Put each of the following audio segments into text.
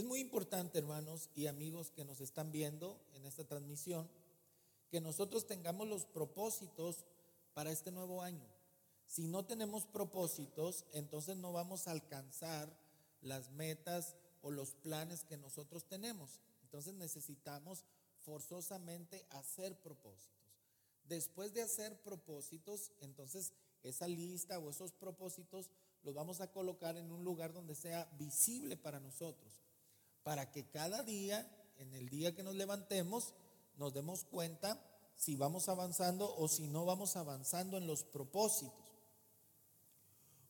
Es muy importante, hermanos y amigos que nos están viendo en esta transmisión, que nosotros tengamos los propósitos para este nuevo año. Si no tenemos propósitos, entonces no vamos a alcanzar las metas o los planes que nosotros tenemos. Entonces necesitamos forzosamente hacer propósitos. Después de hacer propósitos, entonces esa lista o esos propósitos los vamos a colocar en un lugar donde sea visible para nosotros, para que cada día, en el día que nos levantemos, nos demos cuenta si vamos avanzando o si no vamos avanzando en los propósitos.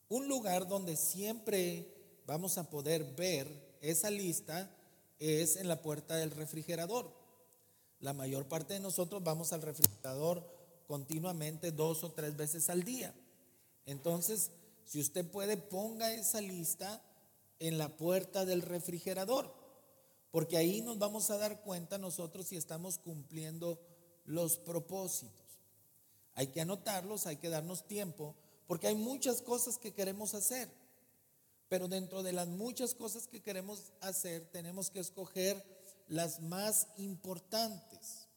Un lugar donde siempre vamos a poder ver esa lista es en la puerta del refrigerador. La mayor parte de nosotros vamos al refrigerador continuamente dos o tres veces al día. Entonces, si usted puede, ponga esa lista en la puerta del refrigerador, porque ahí nos vamos a dar cuenta nosotros si estamos cumpliendo los propósitos. Hay que anotarlos, hay que darnos tiempo, porque hay muchas cosas que queremos hacer. Pero dentro de las muchas cosas que queremos hacer, tenemos que escoger las más importantes.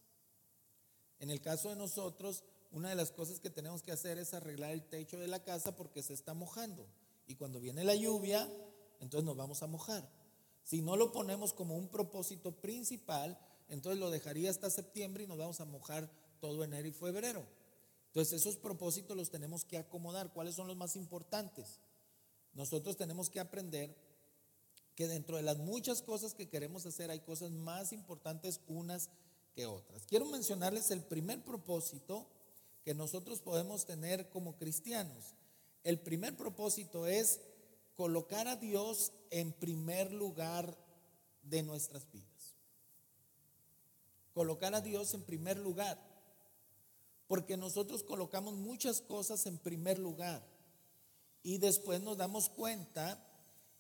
En el caso de nosotros, una de las cosas que tenemos que hacer es arreglar el techo de la casa porque se está mojando. Y cuando viene la lluvia, entonces nos vamos a mojar. Si no lo ponemos como un propósito principal, entonces lo dejaría hasta septiembre y nos vamos a mojar todo enero y febrero. Entonces esos propósitos los tenemos que acomodar. ¿Cuáles son los más importantes? Nosotros tenemos que aprender que dentro de las muchas cosas que queremos hacer hay cosas más importantes unas que otras. Quiero mencionarles el primer propósito que nosotros podemos tener como cristianos. El primer propósito es colocar a Dios en primer lugar de nuestras vidas colocar a Dios en primer lugar. Porque nosotros colocamos muchas cosas en primer lugar y después nos damos cuenta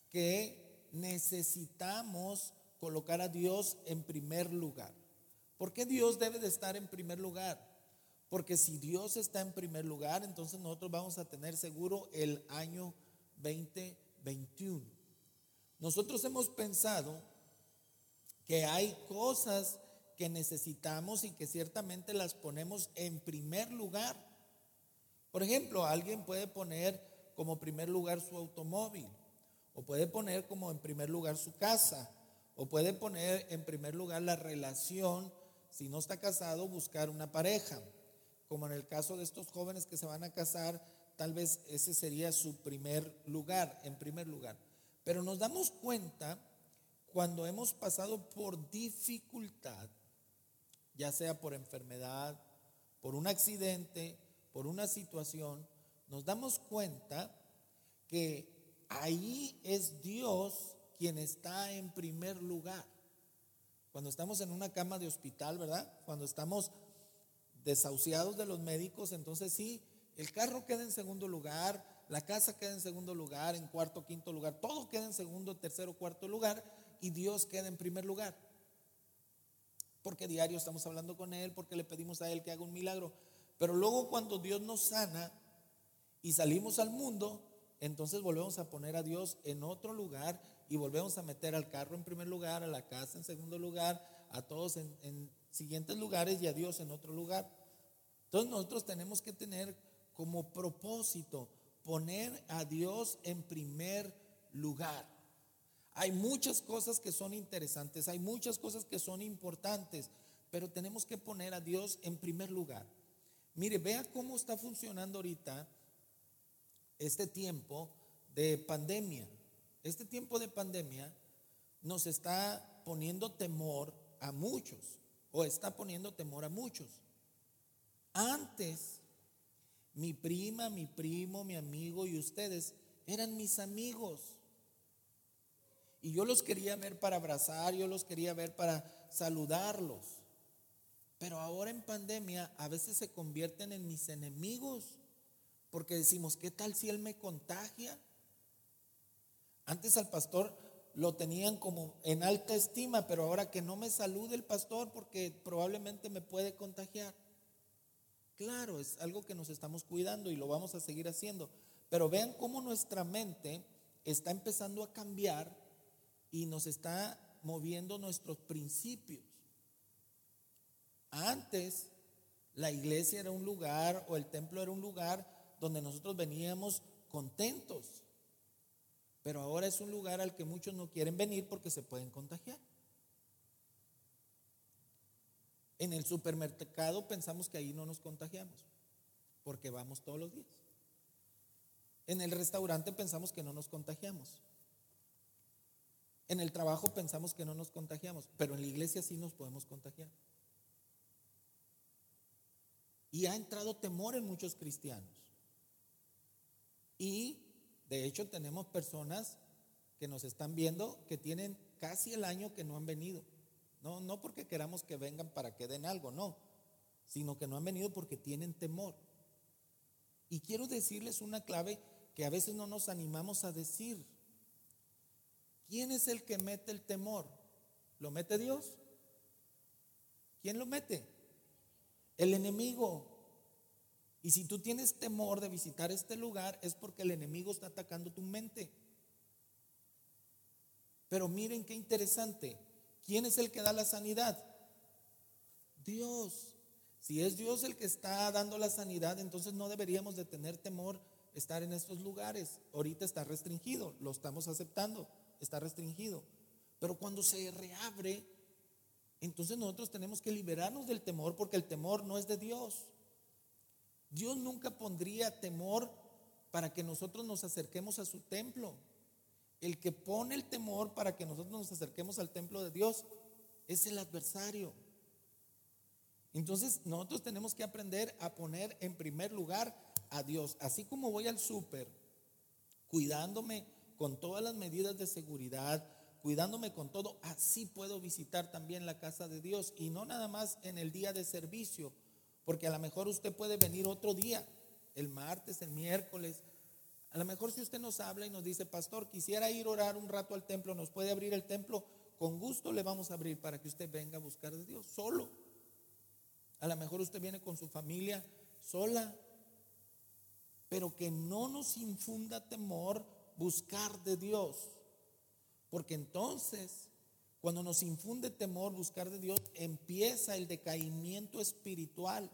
que necesitamos colocar a Dios en primer lugar. ¿Por qué Dios debe de estar en primer lugar? Porque si Dios está en primer lugar, entonces nosotros vamos a tener seguro el año 2021. Nosotros hemos pensado que hay cosas que necesitamos y que ciertamente las ponemos en primer lugar. Por ejemplo, alguien puede poner como primer lugar su automóvil, o puede poner como en primer lugar su casa, o puede poner en primer lugar la relación, si no está casado, buscar una pareja. Como en el caso de estos jóvenes que se van a casar, tal vez ese sería su primer lugar, en primer lugar. Pero nos damos cuenta cuando hemos pasado por dificultad, ya sea por enfermedad, por un accidente, por una situación, nos damos cuenta que ahí es Dios quien está en primer lugar. Cuando estamos en una cama de hospital, ¿verdad? Cuando estamos desahuciados de los médicos, entonces sí, el carro queda en segundo lugar, la casa queda en segundo lugar, en cuarto, quinto lugar, todo queda en segundo, tercero, cuarto lugar y Dios queda en primer lugar porque diario estamos hablando con Él, porque le pedimos a Él que haga un milagro. Pero luego cuando Dios nos sana y salimos al mundo, entonces volvemos a poner a Dios en otro lugar y volvemos a meter al carro en primer lugar, a la casa en segundo lugar, a todos en, en siguientes lugares y a Dios en otro lugar. Entonces nosotros tenemos que tener como propósito poner a Dios en primer lugar. Hay muchas cosas que son interesantes, hay muchas cosas que son importantes, pero tenemos que poner a Dios en primer lugar. Mire, vea cómo está funcionando ahorita este tiempo de pandemia. Este tiempo de pandemia nos está poniendo temor a muchos, o está poniendo temor a muchos. Antes, mi prima, mi primo, mi amigo y ustedes eran mis amigos. Y yo los quería ver para abrazar, yo los quería ver para saludarlos. Pero ahora en pandemia a veces se convierten en mis enemigos. Porque decimos, ¿qué tal si él me contagia? Antes al pastor lo tenían como en alta estima, pero ahora que no me salude el pastor porque probablemente me puede contagiar. Claro, es algo que nos estamos cuidando y lo vamos a seguir haciendo. Pero vean cómo nuestra mente está empezando a cambiar y nos está moviendo nuestros principios. Antes, la iglesia era un lugar o el templo era un lugar donde nosotros veníamos contentos. Pero ahora es un lugar al que muchos no quieren venir porque se pueden contagiar. En el supermercado pensamos que ahí no nos contagiamos porque vamos todos los días. En el restaurante pensamos que no nos contagiamos. En el trabajo pensamos que no nos contagiamos, pero en la iglesia sí nos podemos contagiar. Y ha entrado temor en muchos cristianos. Y de hecho tenemos personas que nos están viendo que tienen casi el año que no han venido. No, no porque queramos que vengan para que den algo, no, sino que no han venido porque tienen temor. Y quiero decirles una clave que a veces no nos animamos a decir. ¿Quién es el que mete el temor? ¿Lo mete Dios? ¿Quién lo mete? El enemigo. Y si tú tienes temor de visitar este lugar es porque el enemigo está atacando tu mente. Pero miren qué interesante. ¿Quién es el que da la sanidad? Dios. Si es Dios el que está dando la sanidad, entonces no deberíamos de tener temor estar en estos lugares. Ahorita está restringido, lo estamos aceptando, está restringido. Pero cuando se reabre, entonces nosotros tenemos que liberarnos del temor porque el temor no es de Dios. Dios nunca pondría temor para que nosotros nos acerquemos a su templo. El que pone el temor para que nosotros nos acerquemos al templo de Dios es el adversario. Entonces nosotros tenemos que aprender a poner en primer lugar a Dios. Así como voy al súper, cuidándome con todas las medidas de seguridad, cuidándome con todo, así puedo visitar también la casa de Dios. Y no nada más en el día de servicio, porque a lo mejor usted puede venir otro día, el martes, el miércoles. A lo mejor si usted nos habla y nos dice, pastor, quisiera ir a orar un rato al templo, ¿nos puede abrir el templo? Con gusto le vamos a abrir para que usted venga a buscar de Dios solo. A lo mejor usted viene con su familia sola, pero que no nos infunda temor buscar de Dios. Porque entonces cuando nos infunde temor buscar de Dios, empieza el decaimiento espiritual.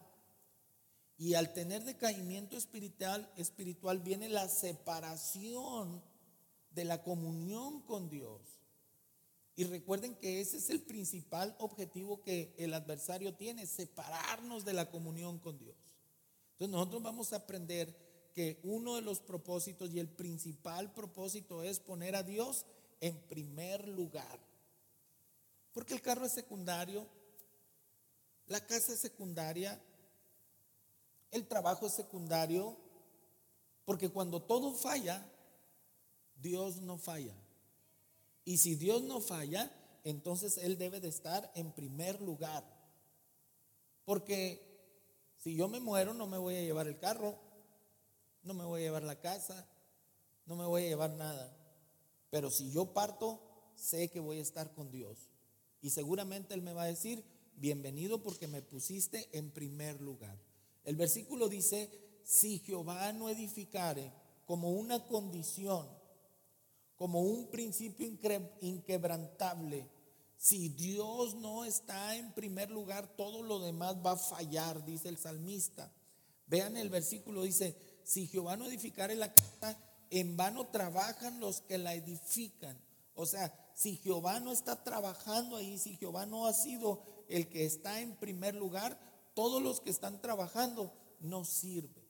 Y al tener decaimiento espiritual, espiritual viene la separación de la comunión con Dios. Y recuerden que ese es el principal objetivo que el adversario tiene, separarnos de la comunión con Dios. Entonces nosotros vamos a aprender que uno de los propósitos y el principal propósito es poner a Dios en primer lugar. Porque el carro es secundario, la casa es secundaria, el trabajo es secundario, porque cuando todo falla, Dios no falla. Y si Dios no falla, entonces Él debe de estar en primer lugar. Porque si yo me muero, no me voy a llevar el carro, no me voy a llevar la casa, no me voy a llevar nada. Pero si yo parto, sé que voy a estar con Dios. Y seguramente Él me va a decir, bienvenido porque me pusiste en primer lugar. El versículo dice, si Jehová no edificare como una condición, como un principio inquebrantable, si Dios no está en primer lugar, todo lo demás va a fallar, dice el salmista. Vean el versículo, dice, si Jehová no edificare la casa, en vano trabajan los que la edifican. O sea, si Jehová no está trabajando ahí, si Jehová no ha sido el que está en primer lugar, todos los que están trabajando no sirve.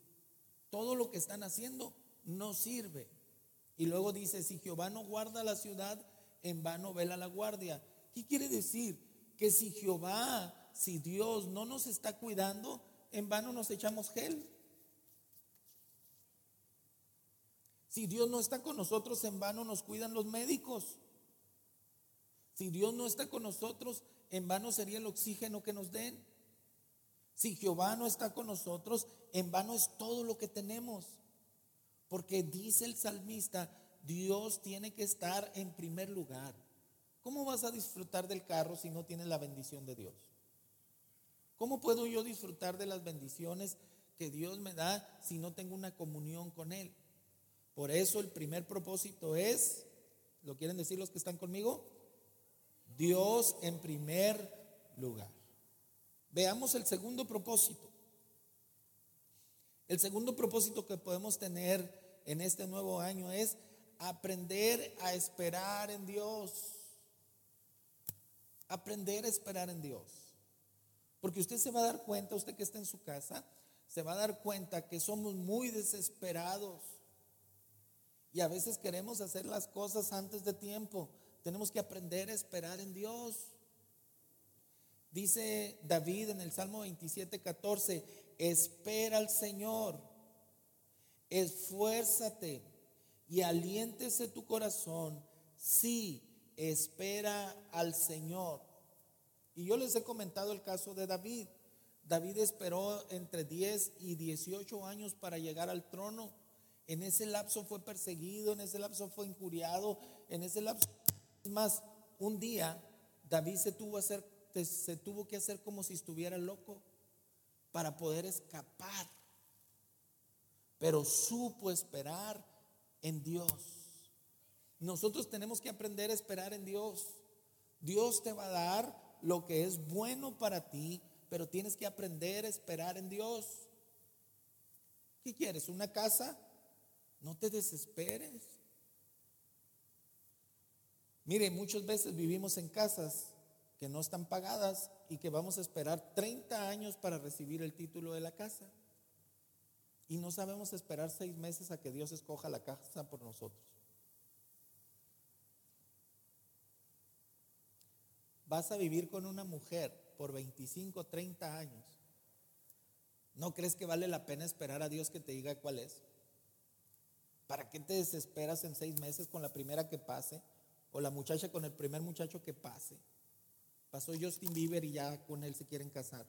Todo lo que están haciendo no sirve. Y luego dice, si Jehová no guarda la ciudad, en vano vela la guardia. ¿Qué quiere decir? Que si Jehová, si Dios no nos está cuidando, en vano nos echamos gel. Si Dios no está con nosotros, en vano nos cuidan los médicos. Si Dios no está con nosotros, en vano sería el oxígeno que nos den. Si Jehová no está con nosotros, en vano es todo lo que tenemos. Porque dice el salmista, Dios tiene que estar en primer lugar. ¿Cómo vas a disfrutar del carro si no tienes la bendición de Dios? ¿Cómo puedo yo disfrutar de las bendiciones que Dios me da si no tengo una comunión con Él? Por eso el primer propósito es ¿Lo quieren decir los que están conmigo? Dios en primer lugar. Veamos el segundo propósito. El segundo propósito que podemos tener en este nuevo año es aprender a esperar en Dios. Aprender a esperar en Dios. Porque usted se va a dar cuenta, usted que está en su casa, se va a dar cuenta que somos muy desesperados. Y a veces queremos hacer las cosas antes de tiempo. Tenemos que aprender a esperar en Dios. Dice David en el Salmo 27, 14, espera al Señor, esfuérzate y aliéntese tu corazón. Sí, espera al Señor. Y yo les he comentado el caso de David. David esperó entre 10 y 18 años para llegar al trono. En ese lapso fue perseguido, en ese lapso fue injuriado, en ese lapso... Es más, un día David se tuvo, hacer, se tuvo que hacer como si estuviera loco para poder escapar. Pero supo esperar en Dios. Nosotros tenemos que aprender a esperar en Dios. Dios te va a dar lo que es bueno para ti, pero tienes que aprender a esperar en Dios. ¿Qué quieres? ¿Una casa? No te desesperes. Mire, muchas veces vivimos en casas que no están pagadas y que vamos a esperar 30 años para recibir el título de la casa. Y no sabemos esperar seis meses a que Dios escoja la casa por nosotros. Vas a vivir con una mujer por 25, 30 años. ¿No crees que vale la pena esperar a Dios que te diga cuál es? ¿Para qué te desesperas en seis meses con la primera que pase? O la muchacha con el primer muchacho que pase. Pasó Justin Bieber y ya con él se quieren casar.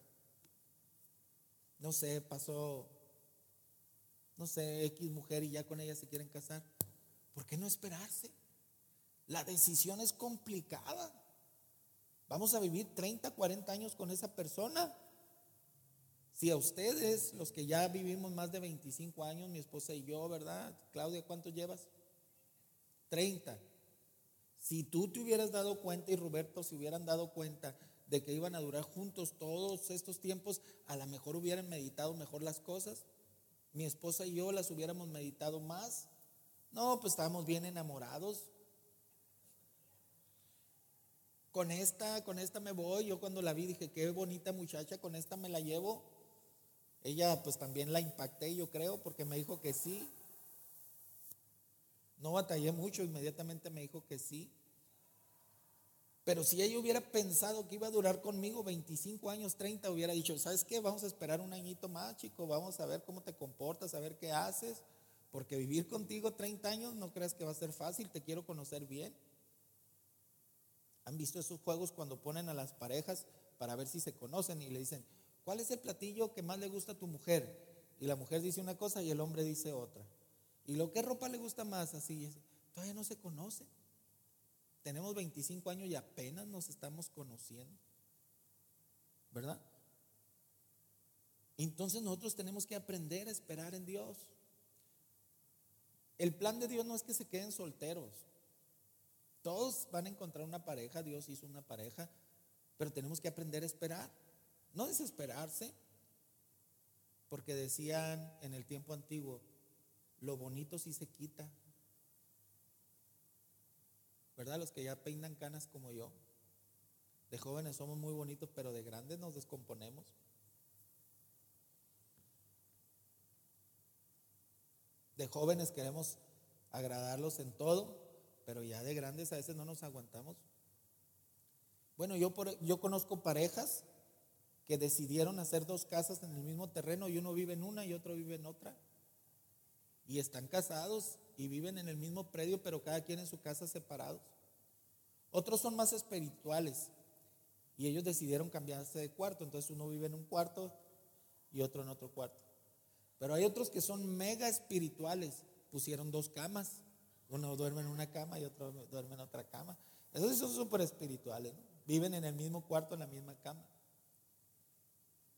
No sé, pasó, no sé, X mujer y ya con ella se quieren casar. ¿Por qué no esperarse? La decisión es complicada. Vamos a vivir 30, 40 años con esa persona. Si a ustedes, los que ya vivimos más de 25 años, mi esposa y yo, ¿verdad? Claudia, ¿cuánto llevas? 30. Si tú te hubieras dado cuenta y Roberto se hubieran dado cuenta de que iban a durar juntos todos estos tiempos, a lo mejor hubieran meditado mejor las cosas. Mi esposa y yo las hubiéramos meditado más. No, pues estábamos bien enamorados. Con esta, con esta me voy. Yo cuando la vi dije, qué bonita muchacha, con esta me la llevo. Ella pues también la impacté, yo creo, porque me dijo que sí. No batallé mucho, inmediatamente me dijo que sí. Pero si ella hubiera pensado que iba a durar conmigo 25 años, 30, hubiera dicho, ¿sabes qué? Vamos a esperar un añito más, chico, vamos a ver cómo te comportas, a ver qué haces, porque vivir contigo 30 años no creas que va a ser fácil, te quiero conocer bien. ¿Han visto esos juegos cuando ponen a las parejas para ver si se conocen y le dicen, ¿cuál es el platillo que más le gusta a tu mujer? Y la mujer dice una cosa y el hombre dice otra. ¿Y lo que ropa le gusta más? Así, todavía no se conoce. Tenemos 25 años y apenas nos estamos conociendo. ¿Verdad? Entonces nosotros tenemos que aprender a esperar en Dios. El plan de Dios no es que se queden solteros. Todos van a encontrar una pareja, Dios hizo una pareja, pero tenemos que aprender a esperar. No desesperarse, porque decían en el tiempo antiguo, lo bonito sí se quita. ¿Verdad? Los que ya peinan canas como yo. De jóvenes somos muy bonitos, pero de grandes nos descomponemos. De jóvenes queremos agradarlos en todo, pero ya de grandes a veces no nos aguantamos. Bueno, yo, por, yo conozco parejas que decidieron hacer dos casas en el mismo terreno y uno vive en una y otro vive en otra y están casados y viven en el mismo predio, pero cada quien en su casa separados. Otros son más espirituales y ellos decidieron cambiarse de cuarto, entonces uno vive en un cuarto y otro en otro cuarto. Pero hay otros que son mega espirituales, pusieron dos camas, uno duerme en una cama y otro duerme en otra cama. Esos son súper espirituales, viven en el mismo cuarto, en la misma cama.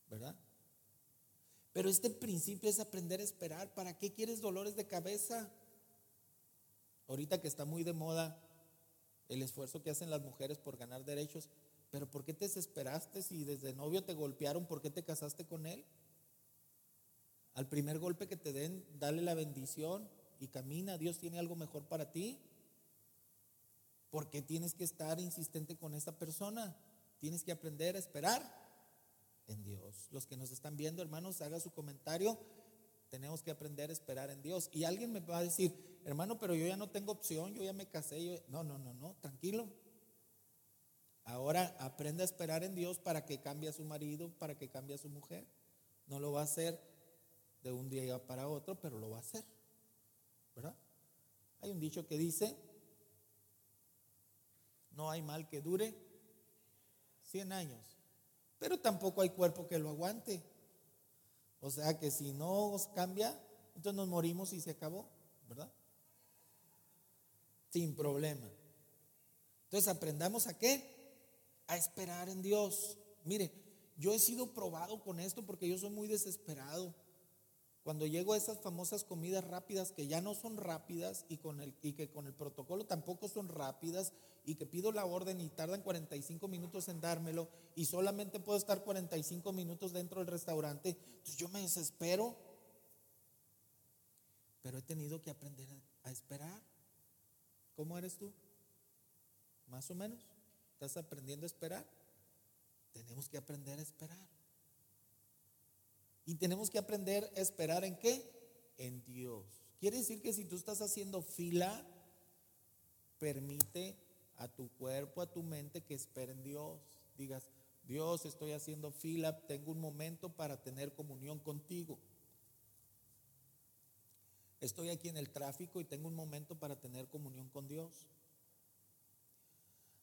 ¿Verdad? Pero este principio es aprender a esperar. ¿Para qué quieres dolores de cabeza? Ahorita que está muy de moda el esfuerzo que hacen las mujeres por ganar derechos, pero ¿por qué te desesperaste si desde novio te golpearon? ¿Por qué te casaste con él? Al primer golpe que te den, dale la bendición y camina. Dios tiene algo mejor para ti. ¿Por qué tienes que estar insistente con esa persona? Tienes que aprender a esperar en Dios. Los que nos están viendo, hermanos, haga su comentario. Tenemos que aprender a esperar en Dios. Y alguien me va a decir, hermano, pero yo ya no tengo opción, yo ya me casé. No, no, no, no, tranquilo. Ahora aprende a esperar en Dios para que cambie a su marido, para que cambie a su mujer. No lo va a hacer de un día para otro, pero lo va a hacer. ¿Verdad? Hay un dicho que dice, no hay mal que dure 100 años, pero tampoco hay cuerpo que lo aguante. O sea que si no cambia, entonces nos morimos y se acabó, ¿verdad? Sin problema. Entonces aprendamos a qué? A esperar en Dios. Mire, yo he sido probado con esto porque yo soy muy desesperado. Cuando llego a esas famosas comidas rápidas que ya no son rápidas y, con el, y que con el protocolo tampoco son rápidas y que pido la orden y tardan 45 minutos en dármelo y solamente puedo estar 45 minutos dentro del restaurante, entonces yo me desespero. Pero he tenido que aprender a, a esperar. ¿Cómo eres tú? Más o menos. ¿Estás aprendiendo a esperar? Tenemos que aprender a esperar. Y tenemos que aprender a esperar en qué? En Dios. Quiere decir que si tú estás haciendo fila, permite a tu cuerpo, a tu mente que espere en Dios. Digas, Dios, estoy haciendo fila, tengo un momento para tener comunión contigo. Estoy aquí en el tráfico y tengo un momento para tener comunión con Dios.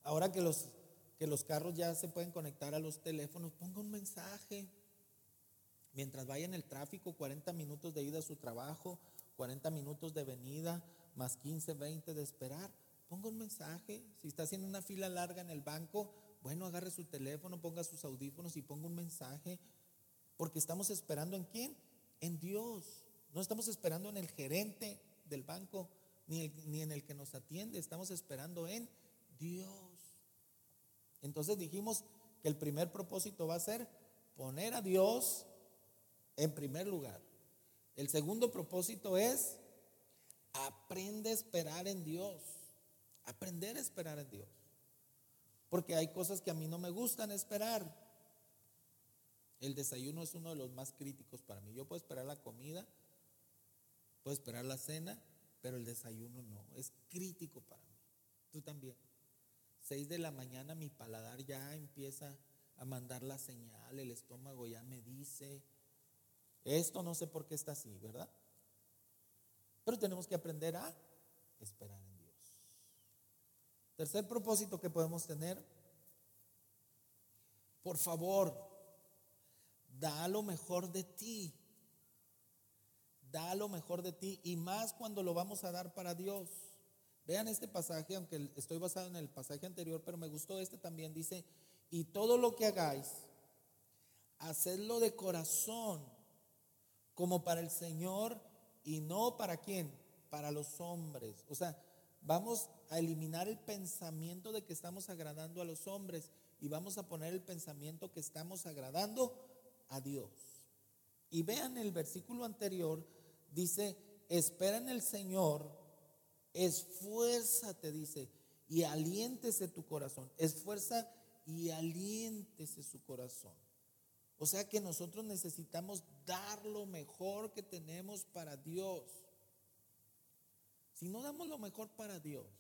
Ahora que los, que los carros ya se pueden conectar a los teléfonos, ponga un mensaje. Mientras vaya en el tráfico, 40 minutos de ida a su trabajo, 40 minutos de venida, más 15, 20 de esperar. Ponga un mensaje. Si está haciendo una fila larga en el banco, bueno, agarre su teléfono, ponga sus audífonos y ponga un mensaje. Porque estamos esperando en quién? En Dios. No estamos esperando en el gerente del banco, ni, en el que nos atiende. Estamos esperando en Dios. Entonces dijimos que el primer propósito va a ser poner a Dios en primer lugar. El segundo propósito es aprende a esperar en Dios. Aprender a esperar en Dios. Porque hay cosas que a mí no me gustan esperar. El desayuno es uno de los más críticos para mí. Yo puedo esperar la comida, puedo esperar la cena, pero el desayuno no. Es crítico para mí. Tú también. Seis de la mañana mi paladar ya empieza a mandar la señal, el estómago ya me dice, esto no sé por qué está así, ¿verdad? Pero tenemos que aprender a esperar. Tercer propósito que podemos tener, por favor, da lo mejor de ti. Da lo mejor de ti y más cuando lo vamos a dar para Dios. Vean este pasaje, aunque estoy basado en el pasaje anterior, pero me gustó este también. Dice, y todo lo que hagáis, hacedlo de corazón como para el Señor y no para quién, para los hombres. O sea, vamos a eliminar el pensamiento de que estamos agradando a los hombres y vamos a poner el pensamiento que estamos agradando a Dios. Y vean el versículo anterior, dice, espera en el Señor, esfuérzate, dice, y aliéntese tu corazón. Esfuerza y aliéntese su corazón. O sea que nosotros necesitamos dar lo mejor que tenemos para Dios. Si no damos lo mejor para Dios,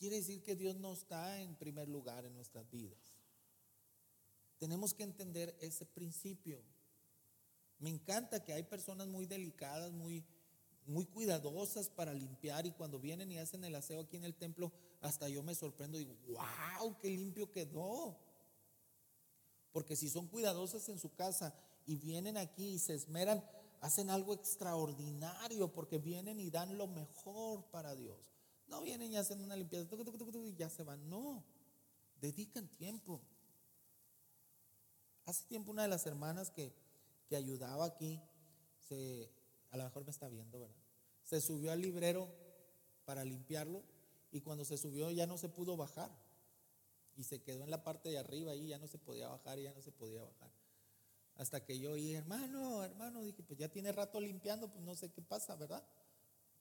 quiere decir que Dios no está en primer lugar en nuestras vidas. Tenemos que entender ese principio. Me encanta que hay personas muy delicadas, muy, muy cuidadosas para limpiar y cuando vienen y hacen el aseo aquí en el templo, hasta yo me sorprendo y digo, wow, qué limpio quedó. Porque si son cuidadosas en su casa y vienen aquí y se esmeran, hacen algo extraordinario porque vienen y dan lo mejor para Dios. No vienen y hacen una limpieza y ya se van. No, dedican tiempo. Hace tiempo una de las hermanas que, que ayudaba aquí, se, a lo mejor me está viendo, ¿verdad? Se subió al librero para limpiarlo y cuando se subió ya no se pudo bajar. Y se quedó en la parte de arriba y ya no se podía bajar y ya no se podía bajar. Hasta que yo oí, hermano, hermano, dije, pues ya tiene rato limpiando, pues no sé qué pasa, ¿verdad?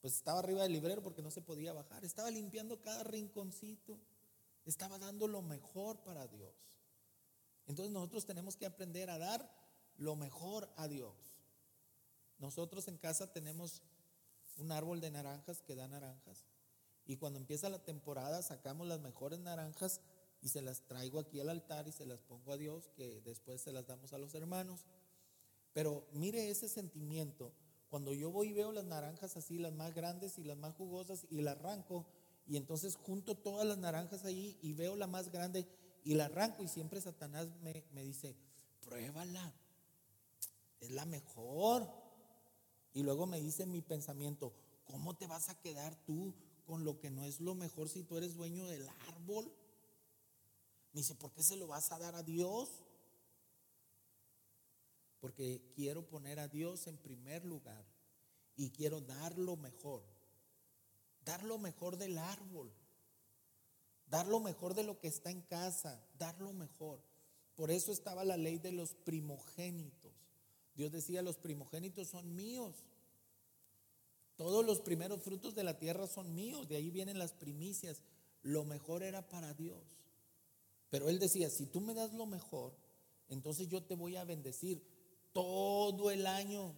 Pues estaba arriba del librero porque no se podía bajar. Estaba limpiando cada rinconcito. Estaba dando lo mejor para Dios. Entonces nosotros tenemos que aprender a dar lo mejor a Dios. Nosotros en casa tenemos un árbol de naranjas que da naranjas. Y cuando empieza la temporada sacamos las mejores naranjas y se las traigo aquí al altar y se las pongo a Dios, que después se las damos a los hermanos. Pero mire ese sentimiento. Cuando yo voy y veo las naranjas así, las más grandes y las más jugosas, y la arranco, y entonces junto todas las naranjas ahí y veo la más grande y la arranco, y siempre Satanás me, me dice, pruébala, es la mejor. Y luego me dice mi pensamiento, ¿cómo te vas a quedar tú con lo que no es lo mejor si tú eres dueño del árbol? Me dice, ¿por qué se lo vas a dar a Dios? Porque quiero poner a Dios en primer lugar y quiero dar lo mejor. Dar lo mejor del árbol. Dar lo mejor de lo que está en casa. Dar lo mejor. Por eso estaba la ley de los primogénitos. Dios decía, los primogénitos son míos. Todos los primeros frutos de la tierra son míos. De ahí vienen las primicias. Lo mejor era para Dios. Pero él decía, si tú me das lo mejor, entonces yo te voy a bendecir todo el año.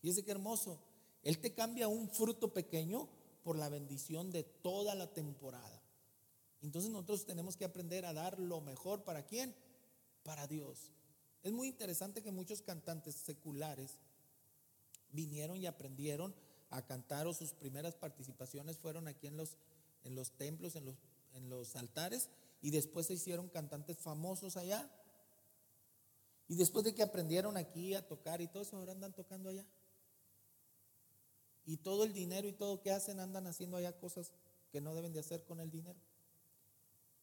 Fíjese qué hermoso. Él te cambia un fruto pequeño por la bendición de toda la temporada. Entonces nosotros tenemos que aprender a dar lo mejor para quién? Para Dios. Es muy interesante que muchos cantantes seculares vinieron y aprendieron a cantar o sus primeras participaciones fueron aquí en los, en los templos, en los, en los altares y después se hicieron cantantes famosos allá. Y después de que aprendieron aquí a tocar y todo eso, ahora andan tocando allá. Y todo el dinero y todo que hacen andan haciendo allá cosas que no deben de hacer con el dinero.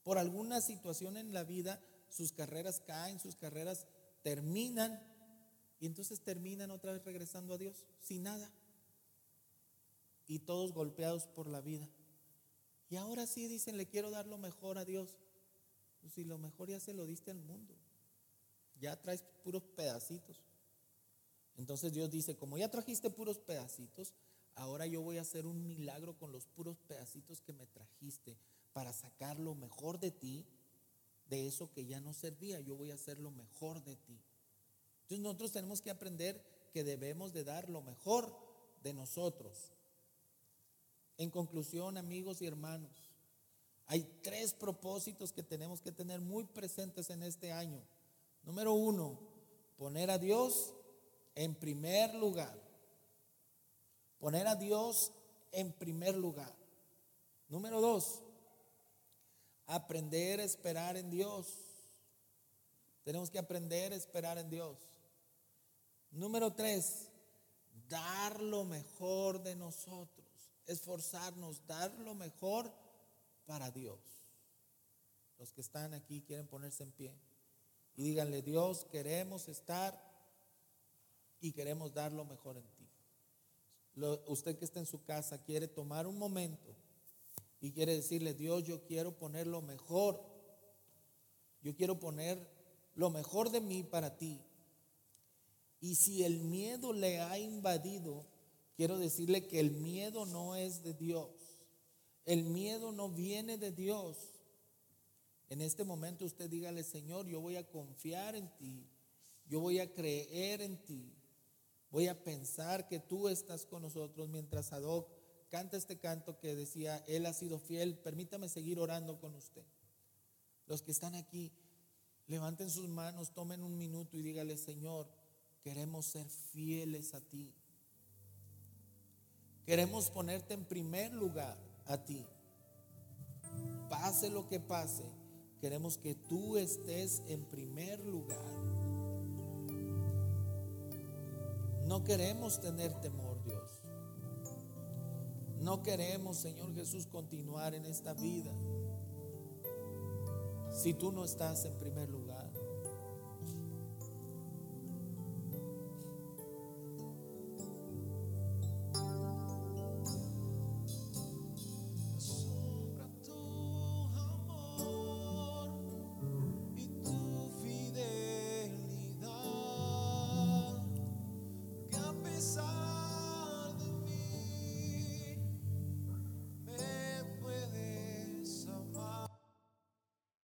Por alguna situación en la vida, sus carreras caen, sus carreras terminan y entonces terminan otra vez regresando a Dios sin nada. Y todos golpeados por la vida. Y ahora sí dicen, le quiero dar lo mejor a Dios. Pues si lo mejor ya se lo diste al mundo, ya traes puros pedacitos. Entonces Dios dice, como ya trajiste puros pedacitos, ahora yo voy a hacer un milagro con los puros pedacitos que me trajiste para sacar lo mejor de ti, de eso que ya no servía, yo voy a hacer lo mejor de ti. Entonces nosotros tenemos que aprender que debemos de dar lo mejor de nosotros. En conclusión, amigos y hermanos, hay tres propósitos que tenemos que tener muy presentes en este año. Número uno, poner a Dios en primer lugar. Poner a Dios en primer lugar. Número dos, aprender a esperar en Dios. Tenemos que aprender a esperar en Dios. Número tres, dar lo mejor de nosotros. Esforzarnos, dar lo mejor para Dios. Los que están aquí quieren ponerse en pie y díganle, Dios, queremos estar y queremos dar lo mejor en ti. usted que está en su casa quiere tomar un momento y quiere decirle, Dios, yo quiero poner lo mejor. Yo quiero poner lo mejor de mí para ti. Y si el miedo le ha invadido, quiero decirle que el miedo no es de Dios. El miedo no viene de Dios. En este momento usted dígale, Señor, yo voy a confiar en ti. Yo voy a creer en ti. Voy a pensar que tú estás con nosotros mientras Adoc canta este canto que decía, Él ha sido fiel. Permítame seguir orando con usted. Los que están aquí, levanten sus manos, tomen un minuto y dígale, Señor, queremos ser fieles a ti. Queremos ponerte en primer lugar a ti. Pase lo que pase, queremos que tú estés en primer lugar. No queremos tener temor, Dios. No queremos, Señor Jesús, continuar en esta vida si tú no estás en primer lugar.